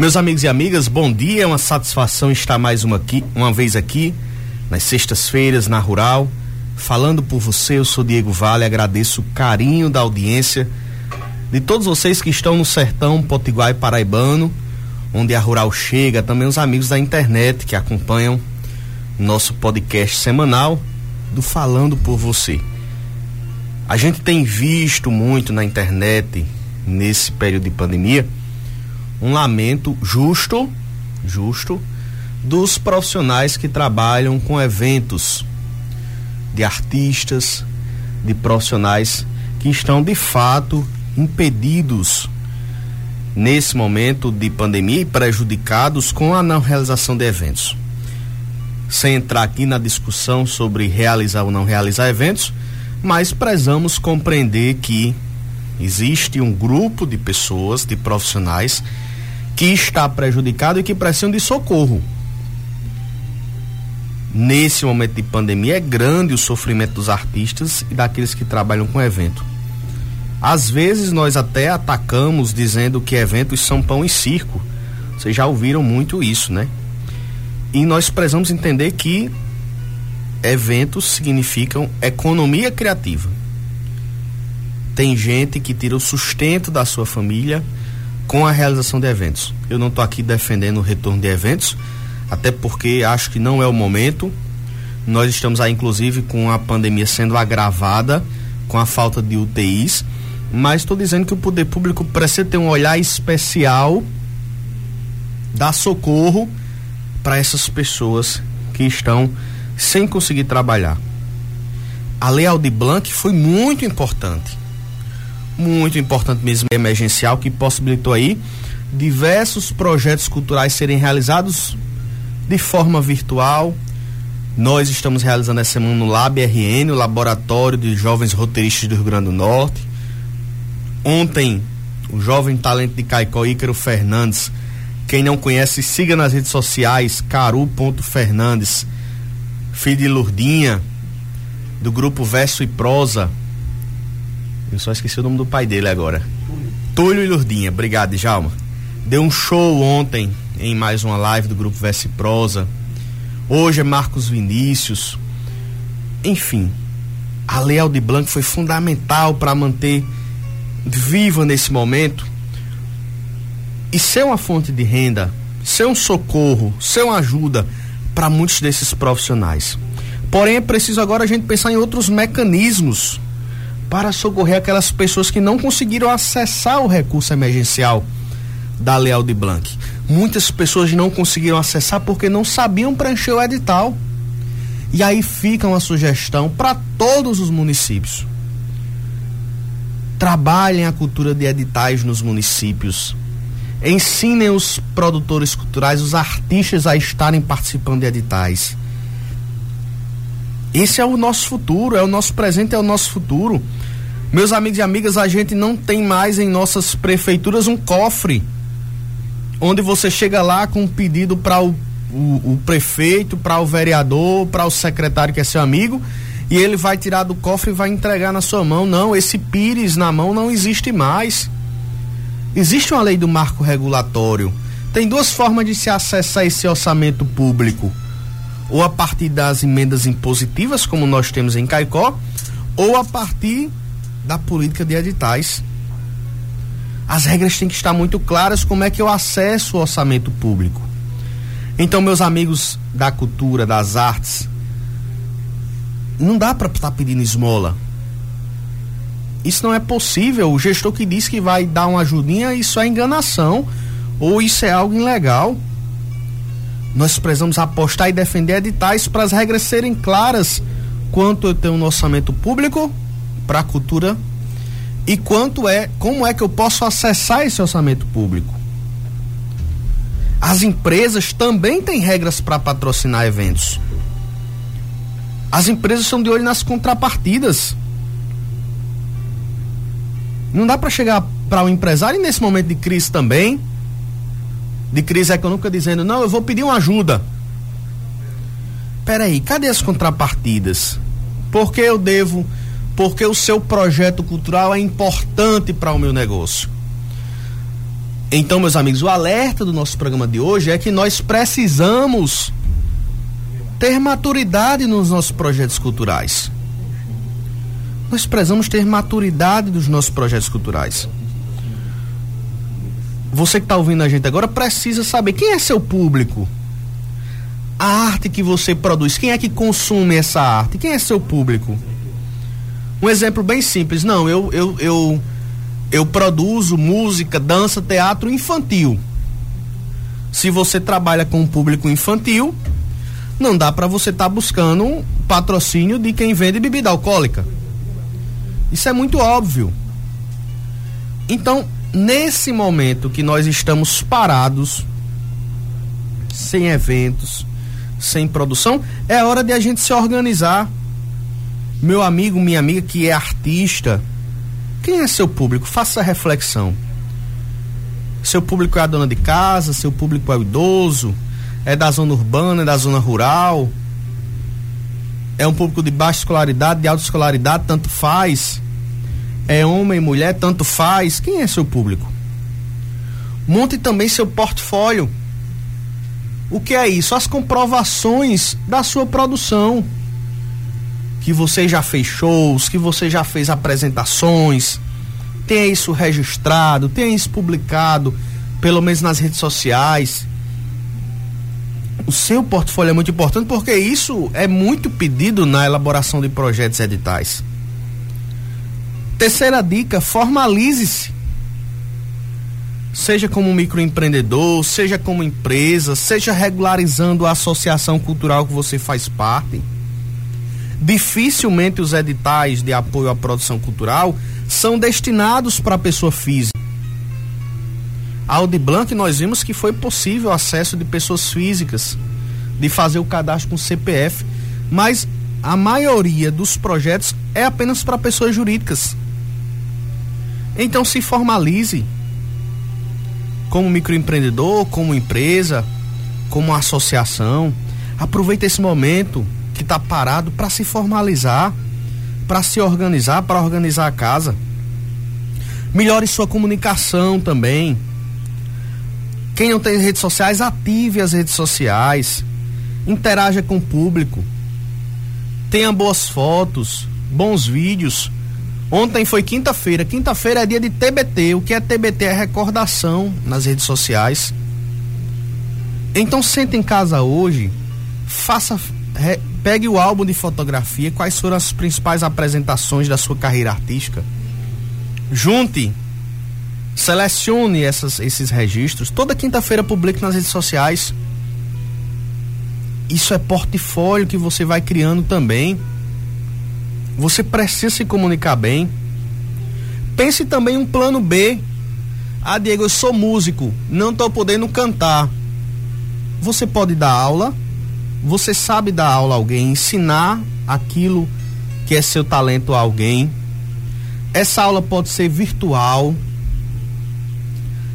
Meus amigos e amigas, bom dia. É uma satisfação estar mais uma, aqui, uma vez aqui, nas sextas-feiras, na Rural. Falando por você, eu sou Diego Vale, agradeço o carinho da audiência de todos vocês que estão no sertão potiguar e paraibano, onde a Rural chega, também os amigos da internet que acompanham nosso podcast semanal do Falando por Você. A gente tem visto muito na internet nesse período de pandemia um lamento justo, justo, dos profissionais que trabalham com eventos de artistas, de profissionais que estão de fato impedidos nesse momento de pandemia e prejudicados com a não realização de eventos. Sem entrar aqui na discussão sobre realizar ou não realizar eventos, mas prezamos compreender que existe um grupo de pessoas, de profissionais que está prejudicado e que precisam de socorro. Nesse momento de pandemia é grande o sofrimento dos artistas e daqueles que trabalham com evento. Às vezes nós até atacamos dizendo que eventos são pão e circo. Vocês já ouviram muito isso, né? E nós precisamos entender que eventos significam economia criativa. Tem gente que tira o sustento da sua família com a realização de eventos. Eu não estou aqui defendendo o retorno de eventos, até porque acho que não é o momento. Nós estamos aí, inclusive, com a pandemia sendo agravada, com a falta de UTIs, mas estou dizendo que o poder público precisa ter um olhar especial, dar socorro para essas pessoas que estão sem conseguir trabalhar. A Lei Aldir Blanc foi muito importante muito importante mesmo emergencial que possibilitou aí diversos projetos culturais serem realizados de forma virtual. Nós estamos realizando essa semana no Lab RN, o Laboratório de Jovens Roteiristas do Rio Grande do Norte. Ontem, o jovem talento de Caicó, Ícaro Fernandes. Quem não conhece, siga nas redes sociais, caru.fernandes, filho de Lurdinha, do grupo Verso e Prosa eu só esqueci o nome do pai dele agora. Túlio e Lurdinha. Obrigado, Djalma. Deu um show ontem em mais uma live do grupo Verse Prosa. Hoje é Marcos Vinícius. Enfim, a Leal de Blanco foi fundamental para manter viva nesse momento e ser uma fonte de renda, ser um socorro, ser uma ajuda para muitos desses profissionais. Porém, é preciso agora a gente pensar em outros mecanismos para socorrer aquelas pessoas que não conseguiram acessar o recurso emergencial da Leal de Blanc. Muitas pessoas não conseguiram acessar porque não sabiam preencher o edital. E aí fica uma sugestão para todos os municípios. Trabalhem a cultura de editais nos municípios. Ensinem os produtores culturais, os artistas a estarem participando de editais. Esse é o nosso futuro, é o nosso presente, é o nosso futuro. Meus amigos e amigas, a gente não tem mais em nossas prefeituras um cofre onde você chega lá com um pedido para o, o, o, prefeito, para o vereador, para o secretário que é seu amigo e ele vai tirar do cofre e vai entregar na sua mão. Não, esse pires na mão não existe mais. Existe uma lei do marco regulatório. Tem duas formas de se acessar esse orçamento público: ou a partir das emendas impositivas, como nós temos em Caicó, ou a partir da política de editais. As regras têm que estar muito claras como é que eu acesso o orçamento público. Então, meus amigos da cultura, das artes, não dá para estar tá pedindo esmola. Isso não é possível. O gestor que diz que vai dar uma ajudinha, isso é enganação ou isso é algo ilegal. Nós precisamos apostar e defender editais para as regras serem claras quanto eu tenho no orçamento público para a cultura e quanto é, como é que eu posso acessar esse orçamento público. As empresas também têm regras para patrocinar eventos. As empresas estão de olho nas contrapartidas. Não dá para chegar para o um empresário nesse momento de crise também, de crise econômica, dizendo: não, eu vou pedir uma ajuda. Peraí, cadê as contrapartidas? Porque eu devo, porque o seu projeto cultural é importante para o meu negócio. Então, meus amigos, o alerta do nosso programa de hoje é que nós precisamos ter maturidade nos nossos projetos culturais. Nós precisamos ter maturidade dos nossos projetos culturais. Você que está ouvindo a gente agora precisa saber quem é seu público. A arte que você produz, quem é que consome essa arte? Quem é seu público? Um exemplo bem simples. Não, eu, eu, eu eu produzo música, dança, teatro infantil. Se você trabalha com um público infantil, não dá para você estar tá buscando um patrocínio de quem vende bebida alcoólica. Isso é muito óbvio. Então, nesse momento que nós estamos parados, sem eventos, sem produção, é hora de a gente se organizar. Meu amigo, minha amiga que é artista, quem é seu público? Faça a reflexão. Seu público é a dona de casa, seu público é o idoso, é da zona urbana, é da zona rural, é um público de baixa escolaridade, de alta escolaridade, tanto faz. É homem, mulher, tanto faz. Quem é seu público? Monte também seu portfólio. O que é isso? As comprovações da sua produção que você já fez shows, que você já fez apresentações, tenha isso registrado, tenha isso publicado, pelo menos nas redes sociais. O seu portfólio é muito importante porque isso é muito pedido na elaboração de projetos editais. Terceira dica: formalize-se. Seja como microempreendedor, seja como empresa, seja regularizando a associação cultural que você faz parte dificilmente os editais de apoio à produção cultural são destinados para a pessoa física. A Audi Blanc nós vimos que foi possível acesso de pessoas físicas, de fazer o cadastro com CPF, mas a maioria dos projetos é apenas para pessoas jurídicas. Então se formalize como microempreendedor, como empresa, como associação. Aproveite esse momento que está parado para se formalizar, para se organizar, para organizar a casa. Melhore sua comunicação também. Quem não tem redes sociais, ative as redes sociais. Interaja com o público. Tenha boas fotos, bons vídeos. Ontem foi quinta-feira. Quinta-feira é dia de TBT. O que é TBT? É recordação nas redes sociais. Então sente em casa hoje, faça pegue o álbum de fotografia, quais foram as principais apresentações da sua carreira artística. Junte, selecione essas, esses registros. Toda quinta-feira publique nas redes sociais. Isso é portfólio que você vai criando também. Você precisa se comunicar bem. Pense também um plano B. Ah, Diego, eu sou músico, não estou podendo cantar. Você pode dar aula você sabe dar aula a alguém, ensinar aquilo que é seu talento a alguém. Essa aula pode ser virtual.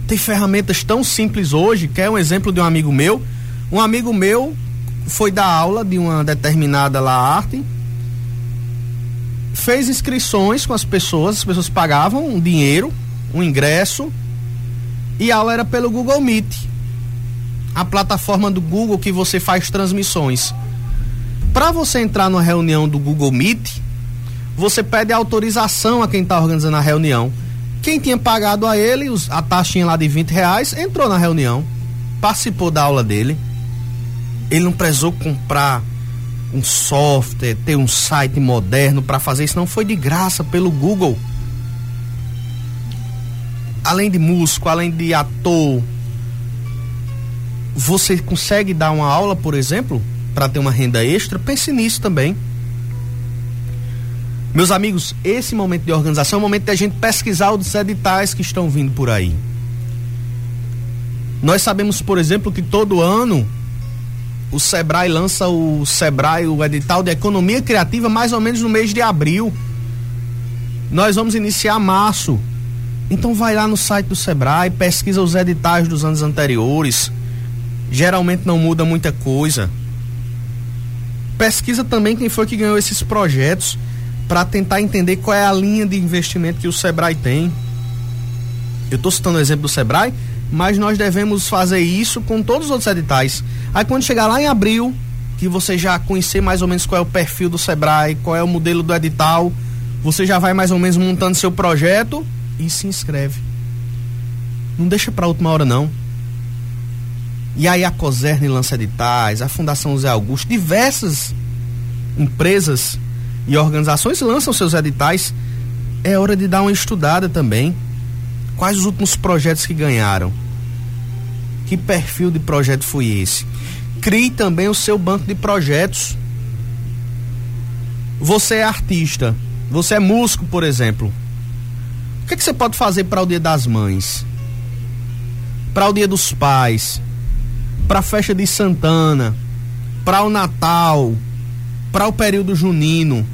Tem ferramentas tão simples hoje, que é um exemplo de um amigo meu. Um amigo meu foi dar aula de uma determinada lá arte, fez inscrições com as pessoas, as pessoas pagavam um dinheiro, um ingresso, e a aula era pelo Google Meet a plataforma do Google que você faz transmissões. Para você entrar numa reunião do Google Meet, você pede autorização a quem está organizando a reunião. Quem tinha pagado a ele a taxinha lá de 20 reais entrou na reunião, participou da aula dele. Ele não precisou comprar um software, ter um site moderno para fazer isso, não foi de graça pelo Google. Além de músico, além de ator, você consegue dar uma aula, por exemplo, para ter uma renda extra, pense nisso também. Meus amigos, esse momento de organização é o momento de a gente pesquisar os editais que estão vindo por aí. Nós sabemos, por exemplo, que todo ano o Sebrae lança o Sebrae, o edital de economia criativa, mais ou menos no mês de abril. Nós vamos iniciar março. Então vai lá no site do Sebrae, pesquisa os editais dos anos anteriores. Geralmente não muda muita coisa. Pesquisa também quem foi que ganhou esses projetos para tentar entender qual é a linha de investimento que o Sebrae tem. Eu estou citando o exemplo do Sebrae, mas nós devemos fazer isso com todos os outros editais. Aí quando chegar lá em abril, que você já conhecer mais ou menos qual é o perfil do Sebrae, qual é o modelo do edital, você já vai mais ou menos montando seu projeto e se inscreve. Não deixa para última hora não. E aí a Coserne lança editais, a Fundação Zé Augusto, diversas empresas e organizações lançam seus editais, é hora de dar uma estudada também. Quais os últimos projetos que ganharam? Que perfil de projeto foi esse? Crie também o seu banco de projetos. Você é artista, você é músico, por exemplo. O que, é que você pode fazer para o Dia das Mães? Para o Dia dos Pais? Para a festa de Santana? Para o Natal? Para o período junino?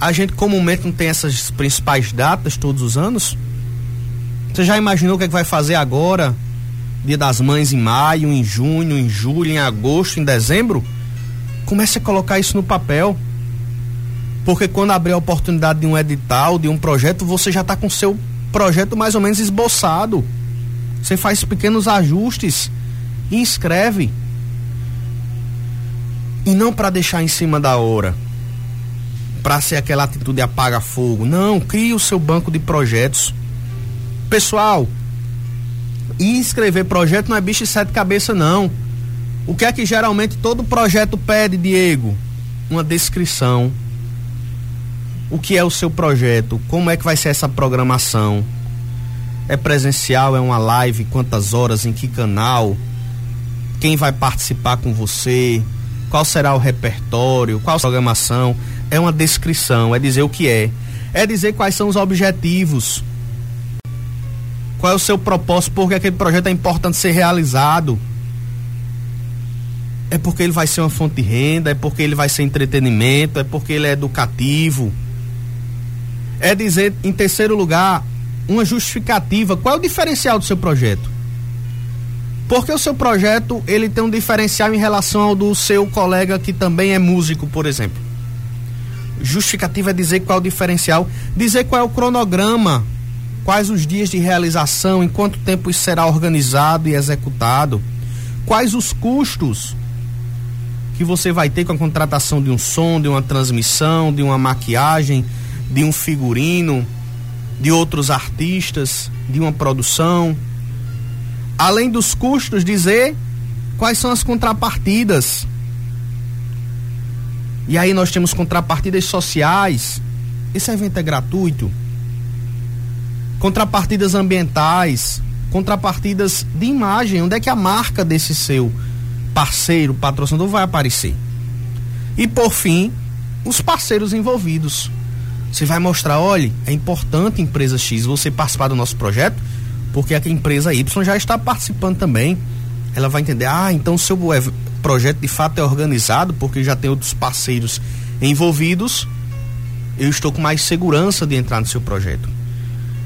a gente comumente não tem essas principais datas todos os anos. Você já imaginou o que, é que vai fazer agora? Dia das Mães em maio, em junho, em julho, em agosto, em dezembro? Comece a colocar isso no papel. Porque quando abrir a oportunidade de um edital, de um projeto, você já está com seu projeto mais ou menos esboçado. Você faz pequenos ajustes e inscreve. E não para deixar em cima da hora para ser aquela atitude apaga fogo. Não, crie o seu banco de projetos. Pessoal, inscrever projeto não é bicho de sete cabeças não. O que é que geralmente todo projeto pede, Diego? Uma descrição. O que é o seu projeto? Como é que vai ser essa programação? É presencial? É uma live? Quantas horas? Em que canal? Quem vai participar com você? Qual será o repertório? Qual a programação? é uma descrição, é dizer o que é, é dizer quais são os objetivos, qual é o seu propósito, porque aquele projeto é importante ser realizado. É porque ele vai ser uma fonte de renda, é porque ele vai ser entretenimento, é porque ele é educativo. É dizer, em terceiro lugar, uma justificativa. Qual é o diferencial do seu projeto? Porque o seu projeto ele tem um diferencial em relação ao do seu colega que também é músico, por exemplo. Justificativa é dizer qual é o diferencial, dizer qual é o cronograma, quais os dias de realização, em quanto tempo isso será organizado e executado, quais os custos que você vai ter com a contratação de um som, de uma transmissão, de uma maquiagem, de um figurino, de outros artistas, de uma produção. Além dos custos, dizer quais são as contrapartidas e aí nós temos contrapartidas sociais. Esse evento é gratuito. Contrapartidas ambientais, contrapartidas de imagem. Onde é que a marca desse seu parceiro, patrocinador vai aparecer? E por fim, os parceiros envolvidos. Você vai mostrar, olha, é importante empresa X você participar do nosso projeto, porque a empresa Y já está participando também. Ela vai entender, ah, então seu projeto de fato é organizado, porque já tem outros parceiros envolvidos, eu estou com mais segurança de entrar no seu projeto.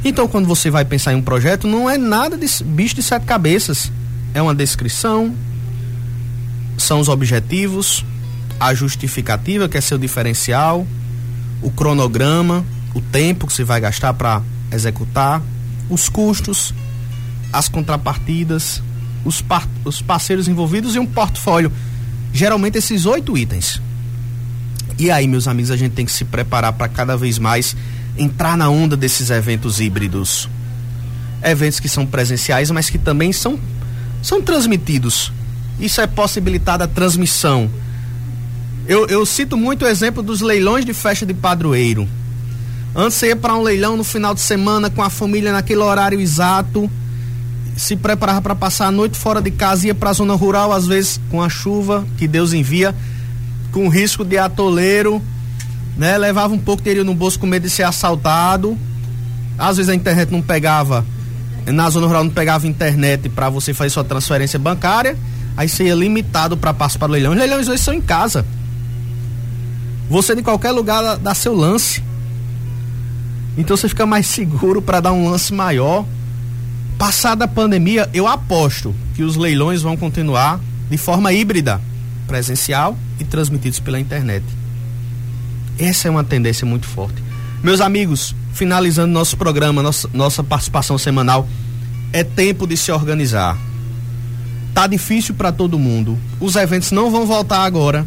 Então, quando você vai pensar em um projeto, não é nada de bicho de sete cabeças. É uma descrição, são os objetivos, a justificativa, que é seu diferencial, o cronograma, o tempo que você vai gastar para executar, os custos, as contrapartidas, os, par os parceiros envolvidos e um portfólio. Geralmente esses oito itens. E aí, meus amigos, a gente tem que se preparar para cada vez mais entrar na onda desses eventos híbridos. Eventos que são presenciais, mas que também são, são transmitidos. Isso é possibilitada a transmissão. Eu, eu cito muito o exemplo dos leilões de festa de padroeiro. Antes você ia para um leilão no final de semana com a família naquele horário exato se preparava para passar a noite fora de casa, ia para a zona rural, às vezes com a chuva que Deus envia, com risco de atoleiro, né? Levava um pouco de dinheiro no bolso com medo de ser assaltado. Às vezes a internet não pegava, na zona rural não pegava internet para você fazer sua transferência bancária, aí você ia limitado para participar do leilão. Os leilões hoje são em casa. Você de qualquer lugar dá seu lance. Então você fica mais seguro para dar um lance maior. Passada a pandemia, eu aposto que os leilões vão continuar de forma híbrida, presencial e transmitidos pela internet. Essa é uma tendência muito forte. Meus amigos, finalizando nosso programa, nossa, nossa participação semanal, é tempo de se organizar. Tá difícil para todo mundo. Os eventos não vão voltar agora.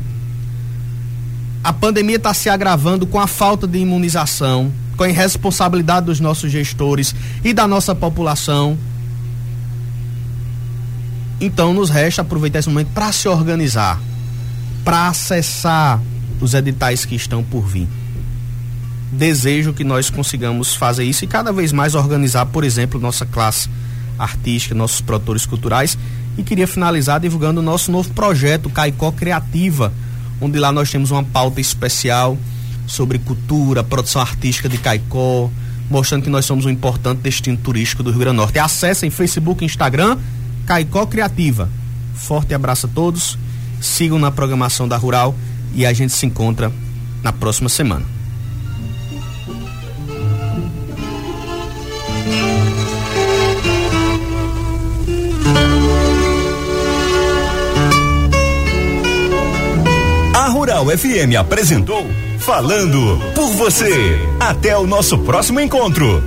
A pandemia está se agravando com a falta de imunização, com a irresponsabilidade dos nossos gestores e da nossa população. Então nos resta aproveitar esse momento para se organizar, para acessar os editais que estão por vir. Desejo que nós consigamos fazer isso e cada vez mais organizar, por exemplo, nossa classe artística, nossos produtores culturais. E queria finalizar divulgando o nosso novo projeto Caicó Criativa, onde lá nós temos uma pauta especial sobre cultura, produção artística de Caicó, mostrando que nós somos um importante destino turístico do Rio Grande do Norte. Acessem Facebook e Instagram, Caicó Criativa. Forte abraço a todos, sigam na programação da Rural e a gente se encontra na próxima semana. A Rural FM apresentou Falando por você. Até o nosso próximo encontro.